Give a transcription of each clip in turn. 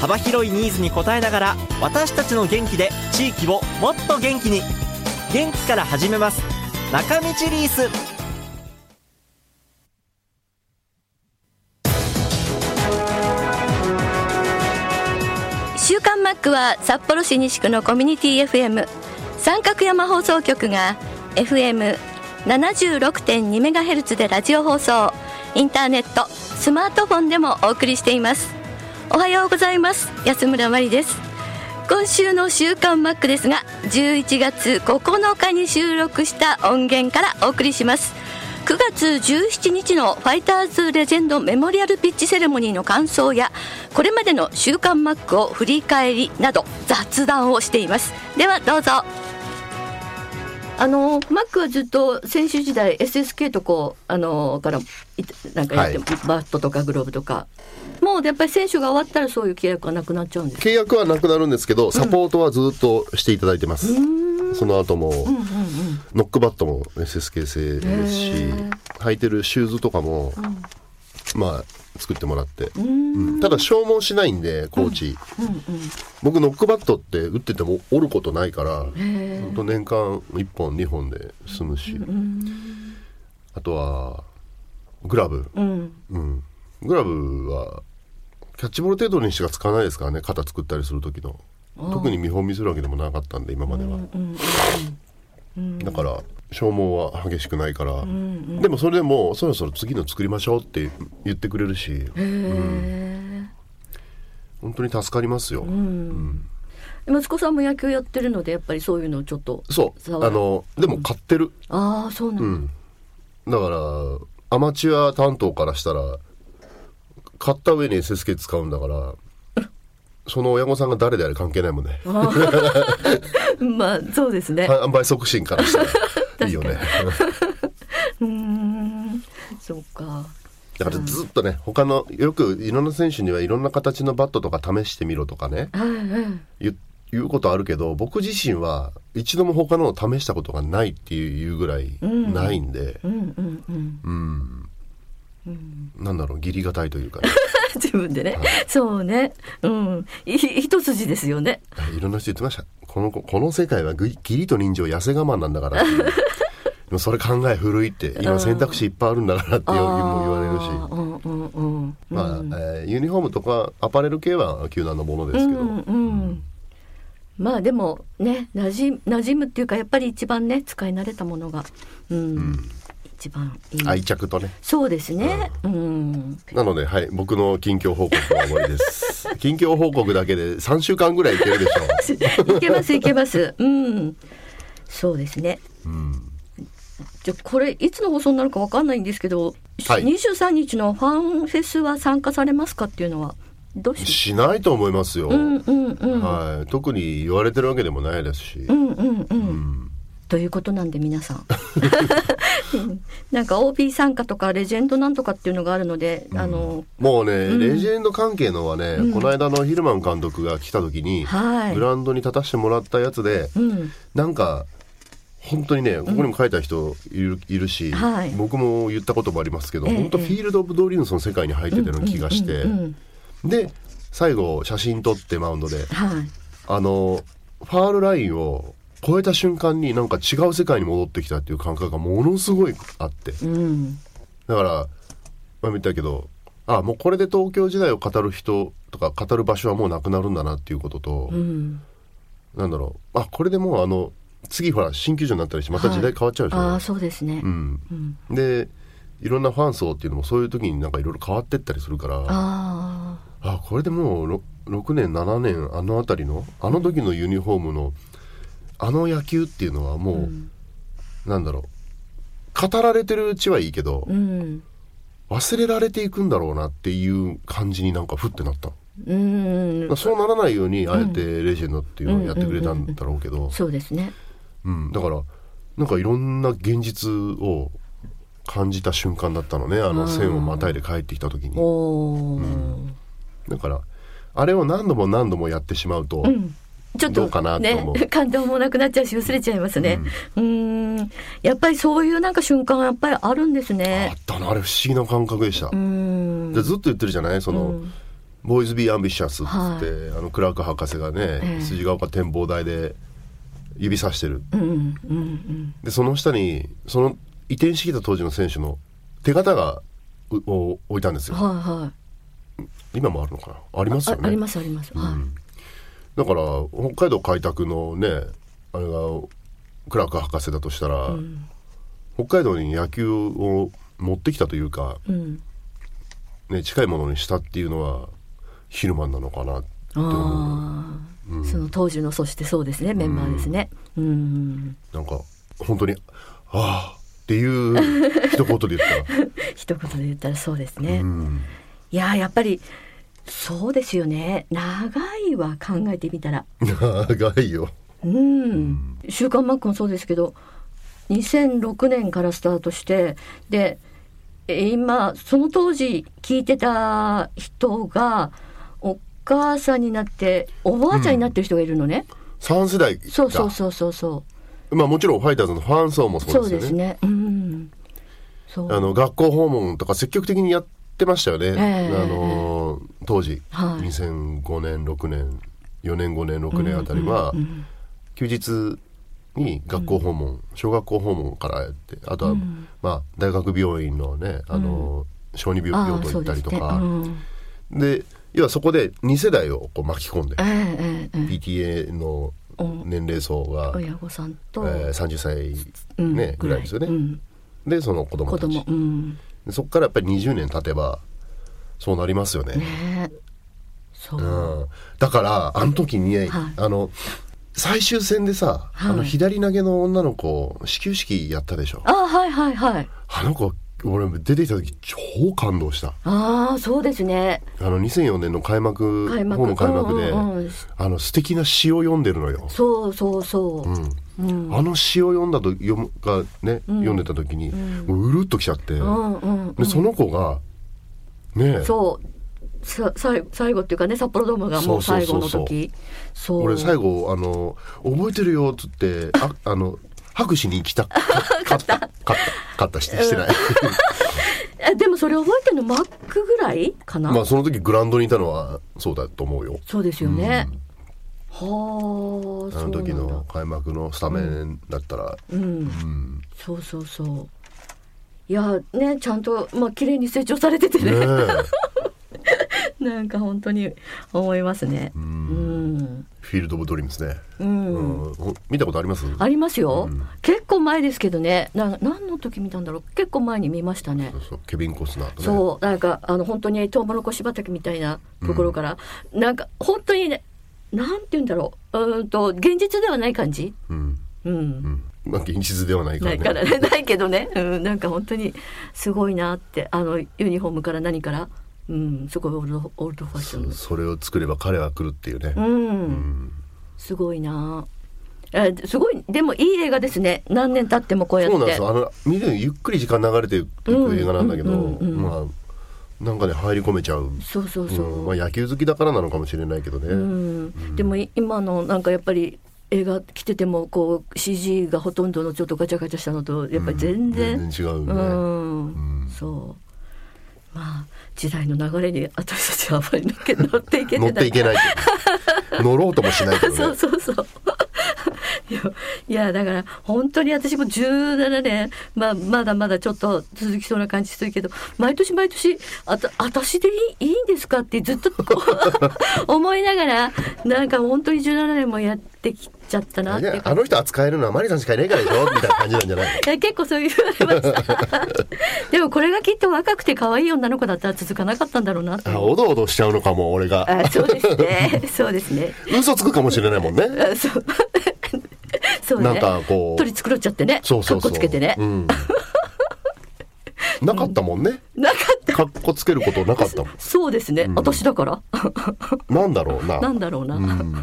幅広いニーズに応えながら私たちの元気で地域をもっと元気に。元気から始めます。中道リース。週刊マックは札幌市西区のコミュニティ FM 三角山放送局が FM76.2MHz でラジオ放送。インターネットスマートフォンでもお送りしています。おはようございます。安村麻里です。今週の週刊マックですが11月9日に収録した音源からお送りします。9月17日のファイターズレジェンドメモリアルピッチセレモニーの感想やこれまでの週刊マックを振り返りなど雑談をしています。ではどうぞ。あのマックはずっと選手時代 SSK とこうあのからなんかやって、はい、バットとかグローブとかもうやっぱり選手が終わったらそういう契約はなくなっちゃうんです契約はなくなるんですけどサポートはずっとしていただいてます、うん、その後も、うんうんうん、ノックバットも SSK 製ですし履いてるシューズとかも、うん、まあ作ってもらって、うん、ただ消耗しないんでコーチ、うん。うんうん、僕ノックバットって打ってても折ることないから本当年間1本2本で済むし、あとはグラブ、うん。グラブはキャッチボール程度にしか使わないですからね肩作ったりする時の。特に見本見せるわけでもなかったんで今までは、だから消耗は激しくないから、うんうん、でもそれでもそろそろ次の作りましょうって言ってくれるし、うん、本当に助かりますよ、うん。息子さんも野球やってるのでやっぱりそういうのをちょっとそう。あのでも買ってる、ああそうなん。だ、からアマチュア担当からしたら買った上に SSK 使うんだからその親御さんが誰であれ関係ないもんね。まあそうですね。販売促進からしたら。いいよね。うん。そうか。だからずっとね、他のよくいろんな選手にはいろんな形のバットとか試してみろとかね、言うことあるけど僕自身は一度も他のを試したことがないっていうぐらいないんで。うんなんだろう義理がたいというか、ね、自分でね、はい、そうね。うん。一筋ですよね。いろんな人言ってました。このこの世界は義理と人情痩せ我慢なんだから でもそれ考え古いって今選択肢いっぱいあるんだからっても言われるし、まあ、えー、ユニフォームとかアパレル系は球団のものですけど、うんうん。まあでもねなじ馴染むっていうかやっぱり一番ね使い慣れたものが、うん、うん一番いい。愛着とね。そうですね、うん、うん、なのではい僕の近況報告は終わりです。近況報告だけで3週間ぐらいいけるでしょう。いけますいけます。うん。そうですね。うん。じゃこれいつの放送になるかわかんないんですけど、はい、23日のファンフェスは参加されますかっていうのはどうししないと思いますよ、うんうんうん、はい、特に言われてるわけでもないですし、うんうんうん、うんということなんで皆さん。なんか OB 参加とかレジェンドなんとかっていうのがあるので、うん、あのもうね、うん、レジェンド関係のはね、うん、この間のヒルマン監督が来た時に、はい、グラウンドに立たせてもらったやつで、うん、なんか本当にねここにも書いた人いる,、いるし、はい、僕も言ったこともありますけど、え本当フィールド・オブ・ドリームスの世界に入ってたような気がして、で最後写真撮ってマウンドで、はい、あのファールラインを超えた瞬間になんか違う世界に戻ってきたっていう感覚がものすごいあって、うん、だから前見たけどあもうこれで東京時代を語る人とか語る場所はもうなくなるんだなっていうことと、うん、なんだろう。あこれでもうあの次ほら新球場になったりしてまた時代変わっちゃうじゃない、はい、あそうですね、うん、うん、でいろんなファン層っていうのもそういう時になんかいろいろ変わってったりするからああこれでもう 6, 6年7年あの辺りのあの時のユニフォームのあの野球っていうのはもう、うん、なんだろう。語られてるうちはいいけど、うん、忘れられていくんだろうなっていう感じになんかふってなった。うん。そうならないようにあえてレジェンドっていうのをやってくれたんだろうけど、そうですね。うん、だからなんかいろんな現実を感じた瞬間だったのね。あの線をまたいで帰ってきた時に。おお、だからあれを何度も何度もやってしまうと、ちょっとね 感動もなくなっちゃうし薄れちゃいますね。うん。ん。やっぱりそういうなんか瞬間はやっぱりあるんですあねったなあれ不思議な感覚でした、うん。でずっと言ってるじゃない？その、うん。ボーイズ・ビー・アンビシャス」っつって、はあのクラーク博士がね、ええ。筋ヶ丘展望台で指さしてる。うんうんうん。でその下にその移転してきた当時の選手の手形がうを置いたんですよ。はいはい。今もあるのかな？ありますよね。あありますあります、はいだから北海道開拓のねあれがクラーク博士だとしたら、北海道に野球を持ってきたというか、うん。ね、近いものにしたっていうのはヒルマンなのかなって思う。ああ、その当時のそしてそうですねメンバーですね。うん。なんか本当に「ああ」っていう一言で言ったら。一言で言ったらそうですね、うん。いややっぱりそうですよね。長いわ考えてみたら。長いよ。うん「週刊マック」もそうですけど2006年からスタートしてでえ今その当時聞いてた人がお母さんになっておばあちゃんになってる人がいるのね、3世代そうそううそうそう。そまあもちろんファイターズのファン層もうそそううですですよねね。うん。そう。あの学校訪問とか積極的にやってましたよね、えあの当時、はい。2005年6年4年。5年6年あたりは、休日に学校訪問、小学校訪問からやってあとは、まあ、大学病院のねあの、小児病あ病棟行ったりとか。ですね。要はそこで2世代をこう巻き込んでえええええ PTA の年齢層が、え親御さんと、えー30歳、うん。ねぐらいですよね。うん。でその子供子たちそこからやっぱり20年経てばそうなりますよね。ね。う、うん、だからあの時に、はい。あの最終戦でさ、はい。あの左投げの女の子始球式やったでしょ。あはいはいはい。あの子俺出てきた時超感動した。ああそうですね。あの2004年の開幕開幕。ホーム開幕で、うんうんうん。あの素敵な詩を読んでるのよ。そうそうそう、うんあの詩を読んだと読むがね、読んでた時に、もううるっときちゃって、うんうんでその子がねそう。さ最最後っていうかね札幌ドームがもう最後の時。そう。俺最後あの「覚えてるよ」っつって ああの拍手に行きた。か 勝った。勝った。勝った。してしてない、えでもそれ覚えてるのマックぐらいかな、まあその時グラウンドにいた。のはそうだと思うよそうですよね、はああの時の開幕のスタメンだったら、うん、うん。そうそうそう。いやねちゃんとまあ綺麗に成長されててね。なんか本当に思いますね。うん、フィールド・オブ・ドリームですね、うん。うん。ほ見たことあります？ありますよ、結構前ですけどね。な何の時見たんだろう？結構前に見ましたね。そうそう。ケビン・コスナーとね。そう。なんかあの本当にトウモロコシ畑みたいなところから、なんか本当にねなんて言うんだろう。うーんと現実ではない感じ？うん。うん、うん。まあ現実ではないからねないから。ね ないけどね、うん、なんか本当にすごいなって。あのユニフォームから何から、うん、すごいオールドオールドファッション。のそれを作れば彼は来るっていうね、うん、すごいな。えすごい。でもいい映画ですね。何年経ってもこうやって。そうなんですよ。あの見るゆっくり時間流れていく映画なんだけど、うんうんうんうん。まあなんかね入り込めちゃう、そうそうそう、うん。まあ、野球好きだからなのかもしれないけどね、うん。でもい今のなんかやっぱり映画来ててもこう CG がほとんどのちょっとガチャガチャしたのとやっぱり全然、全然違ううね、ん。そう。まあ時代の流れに私たちはあまり乗っていけてない乗っていけない乗ろうともしない。けどねそうそうそう。いやいやだから本当に私も17年、まあ、まだまだちょっと続きそうな感じするけど毎年毎年あた私でいいいいんですかってずっとこう思いながらなんか本当に17年もやってきちゃったなあの人扱えるのはマリさんしかいないからでしょ？みたいな感じなんじゃない？いや結構そう言われました。でもこれがきっと若くて可愛い女の子だったら続かなかったんだろうなあおどおどしちゃうのかも俺が。あそうですね。そうですね。嘘つくかもしれないもんね。あそうそうね。なんかこう。取り繕っちゃってね。そうそうそう。かっこつけてね、うん、なかったもんね。なかった。かっこつけることなかったもん。そうですね、私だから。なんだろうな。なんだろうな、うん。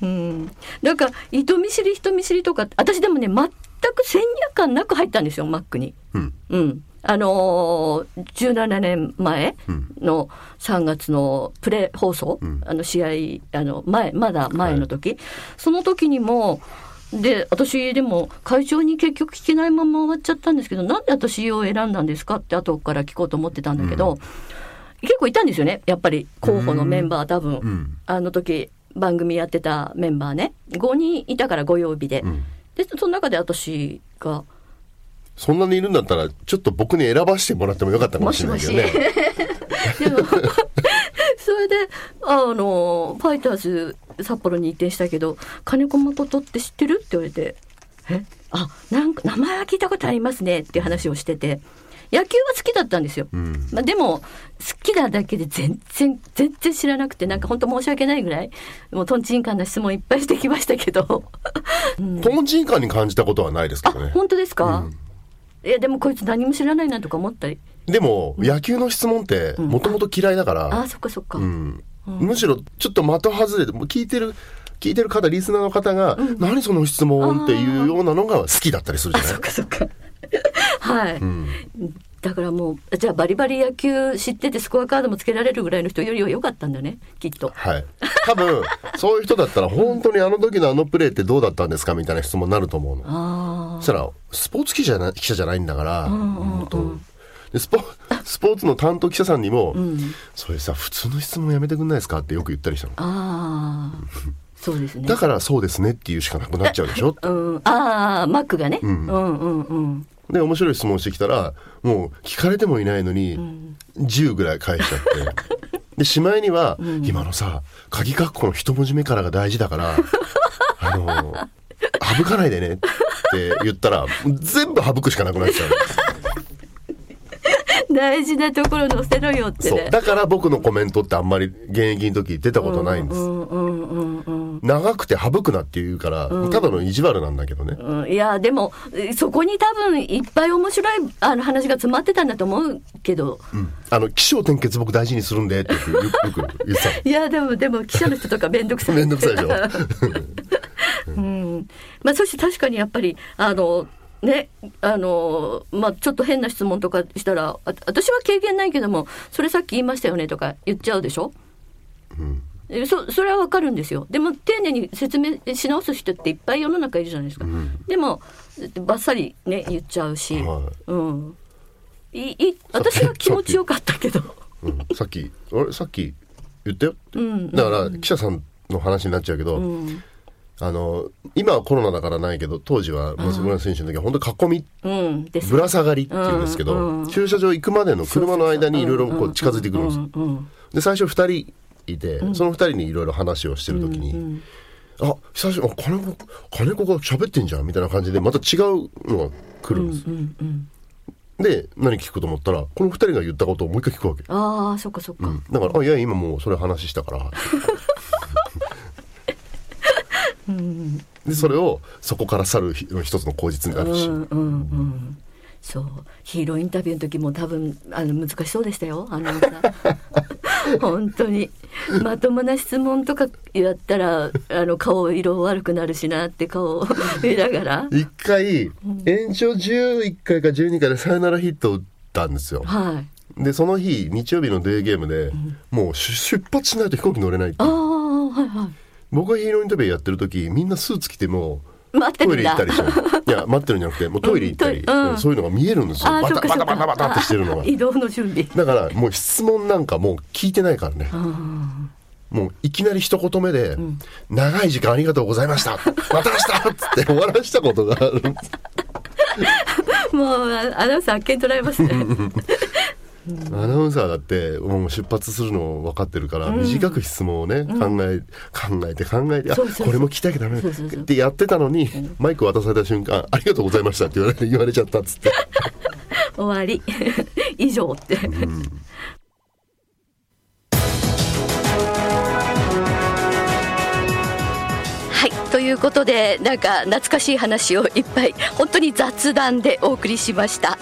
うん、なんか人見知り人見知りとか私でもね全く先入観なく入ったんですよマックに。うん。うん、あのー、17年前うん。の3月のプレ放送、ん。あの試合あの前まだ前の時、その時にもで私でも会長に結局聞けないまま終わっちゃったんですけどなんで私を選んだんですか？って後から聞こうと思ってたんだけど、結構いたんですよねやっぱり候補のメンバー多分、うん。あの時番組やってたメンバーね。5人いたからご曜日で、ん。でその中で私がそんなにいるんだったらちょっと僕に選ばせてもらってもよかったかもしれないけどね。でも それであのファイターズ札幌に移転したけど金子誠って知ってる？って言われて「え？あなんか名前は聞いたことありますね」っていう話をしてて。野球は好きだったんですよ。うん。まあ、でも好きなだけで全然全然知らなくてなんか本当申し訳ないぐらいもうとんちんかんな質問いっぱいしてきましたけど。とんちんかんに感じたことはないですけあどね。本当ですか、いやでもこいつ何も知らないなとか思ったり。でも野球の質問ってもともと嫌いだから、あそっかそっか、うんむしろちょっと的外れて聞いてる聞いてる方リスナーの方が、何その質問っていうようなのが好きだったりするじゃない？そっかそっか。はい、ん。だからもうじゃあバリバリ野球知っててスコアカードもつけられるぐらいの人よりは良かったんだねきっと。はい。多分そういう人だったら本当にあの時のあのプレーってどうだったんですかみたいな質問になると思うの。あそしたらスポーツ記者じゃな記者じゃないんだから、本当でスポスポーツの担当記者さんにも、それさ普通の質問やめてくんないですか？ってよく言ったりしたの。あああそうですね。だからそうですねっていうしかなくなっちゃうでしょ？うん、ああマックがね、うん、うんうんうん。で面白い質問してきたらもう聞かれてもいないのに10ぐらい返しちゃって。でしまいには、今のさ鍵括弧の一文字目からが大事だから あの省かないでねって言ったら全部省くしかなくなっちゃう 大事なところ載せろよってそう。ねだから僕のコメントってあんまり現役の時出たことないんです、うんうんうんうん長くて省くなって言うから、ただの意地悪なんだけどね、うん、いやでもえそこに多分いっぱい面白いあの話が詰まってたんだと思うけど、あの起承転結僕大事にするんでってよく言ってたの。いやでもでも記者の人とか面倒くさい。めんどくさいでしょ。うん。まあ、そして確かにやっぱりあのねあのまあちょっと変な質問とかしたらあ私は経験ないけどもそれさっき言いましたよねとか言っちゃうでしょ、えそそれはわかるんですよ。でも丁寧に説明し直す人っていっぱい世の中いるじゃないですか、でもばっさりね言っちゃうし、はうん。いい私は気持ちよかったけど。うん。さっきあれ？さっき言ったよ。って、ん。だから記者さんの話になっちゃうけど、うんあの今はコロナだからないけど当時は松村選手の時は本当囲みぶら下がりっていうんですけど、うんうん。駐車場行くまでの車の間にいろいろこう近づいてくるんですよ。うんうん。で最初2人いて、その2人にいろいろ話をしてる時に「あ久しぶりあ金子金子が喋ってんじゃん」みたいな感じでまた違うのが来るんです。よ。うんうん。で何聞くと思ったらこの2人が言ったことをもう一回聞くわけ。ああそっかそっか、だから「あいや今もうそれ話したから」でそれをそこから去る一つの口実になるし、うんうんうん。そう。ヒーローインタビューの時も多分あの難しそうでしたよ。アナウンサー本当に。まともな質問とかやったらあの顔色悪くなるしなって顔を 見ながら。一回延長11回か12回でサヨナラヒットを打ったんですよ。はい。でその日日曜日のデーゲームで、もう出出発しないと飛行機乗れないってああはいはい僕がヒーローインタビューやってる時みんなスーツ着てもトイレ行ったりしてい。や待ってるんじゃなくてもうトイレ行ったり、うんうん。そういうのが見えるんですよ。バタバタバタバタってしてるのが。あ 移動の準備。だからもう質問なんかもう聞いてないからね。もういきなり一言目で「長い時間ありがとうございました。また明日!」っつって終わらしたことがあるんです。もうあアナウンサー発見取られますねアナウンサーだってもう出発するの分かってるから、短く質問をね、考え考えて考えてあこれも聞きたきゃダメってやってたのに、マイク渡された瞬間「ありがとうございました」って言われ言われちゃったっつって。終わり。以上って、はいいいうことでなんか懐かしい話をいっぱい本当に雑談でお送りしました。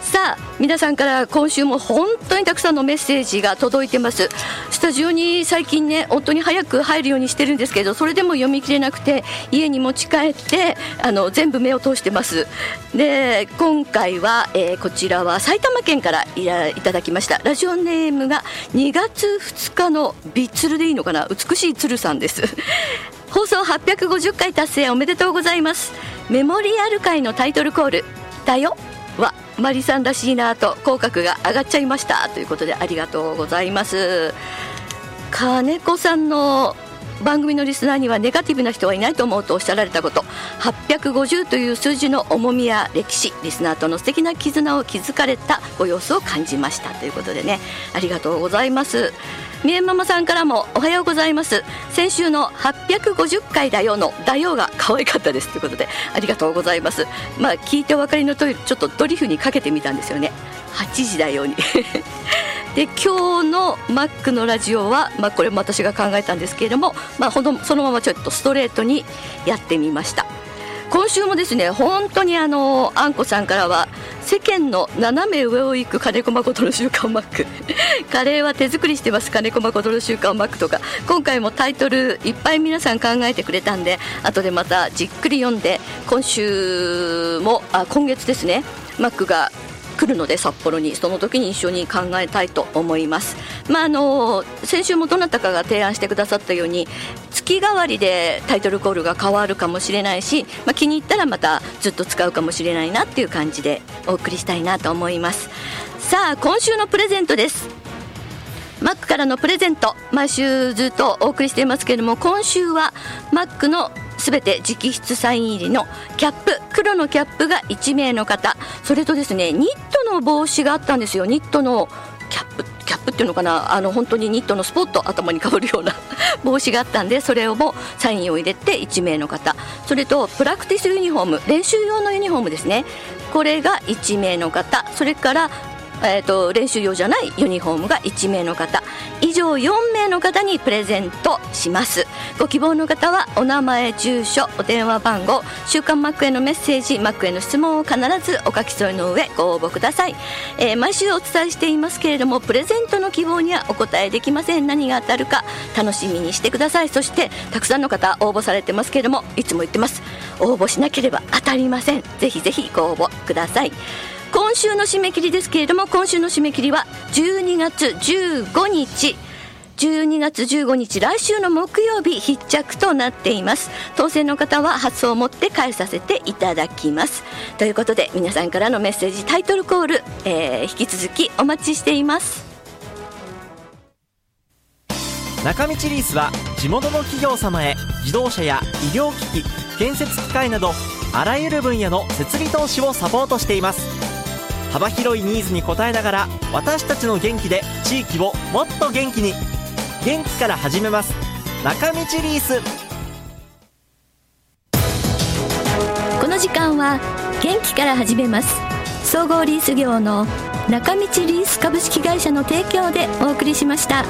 さあ皆さんから今週も本当にたくさんのメッセージが届いてます。スタジオに最近ね本当に早く入るようにしてるんですけどそれでも読み切れなくて家に持ち帰ってあの全部目を通してます。で今回は、えー、こちらは埼玉県からいただきました。ラジオネームが2月2日のビッツルでいいのかな？美しい鶴さんです。放送850回達成おめでとうございます。メモリアル回のタイトルコール「だよ」はマリさんらしいなと口角が上がっちゃいました。ということでありがとうございます。金子さんの番組のリスナーにはネガティブな人はいないと思うとおっしゃられたこと。850という数字の重みや歴史リスナーとの素敵な絆を築かれたご様子を感じましたということでね。ありがとうございます。みえママさんからもおはようございます。先週の850回だよのだよが可愛かったですということでありがとうございます。まあ聞いてお分かりの通りちょっとドリフにかけてみたんですよね。8時だよに。で今日のマックのラジオは、まあ、これも私が考えたんですけれども、まあ、ほんそのままちょっとストレートにやってみました。今週もですね本当にあのあんこさんからは世間の斜め上を行く金子誠の週刊マック。カレーは手作りしてます金子誠の週刊マックとか。今回もタイトルいっぱい皆さん考えてくれたんで後でまたじっくり読んで今週もあ今月ですねマックが来るので札幌にその時に一緒に考えたいと思います、まあ、あの先週もどなたかが提案してくださったように月替わりでタイトルコールが変わるかもしれないし、まあ、気に入ったらまたずっと使うかもしれないなっていう感じでお送りしたいなと思います。さあ今週のプレゼントです。マックからのプレゼント毎週ずっとお送りしていますけれども今週はマックのすべて直筆サイン入りのキャップ黒のキャップが1名の方。それとですねニットの帽子があったんですよ。ニットのキャップキャップっていうのかな？あの本当にニットのスポット頭にかぶるような 帽子があったんでそれをもサインを入れて1名の方。それとプラクティスユニフォーム練習用のユニフォームですね。これが1名の方。それからえーと、練習用じゃないユニフォームが1名の方。以上4名の方にプレゼントします。ご希望の方はお名前住所お電話番号週刊マックへのメッセージマックへの質問を必ずお書き添えの上ご応募ください、えー、毎週お伝えしていますけれどもプレゼントの希望にはお答えできません。何が当たるか楽しみにしてください。そしてたくさんの方応募されてますけれどもいつも言ってます。応募しなければ当たりません。ぜひぜひご応募ください。今週の締め切りですけれども今週の締め切りは12月15日。12月15日来週の木曜日必着となっています。当選の方は発送をもって返させていただきます。ということで皆さんからのメッセージタイトルコール、えー、引き続きお待ちしています。中道リースは地元の企業様へ自動車や医療機器建設機械などあらゆる分野の設備投資をサポートしています。幅広いニーズに応えながら私たちの元気で地域をもっと元気に。元気から始めます。中道リース。この時間は元気から始めます。総合リース業の中道リース株式会社の提供でお送りしました。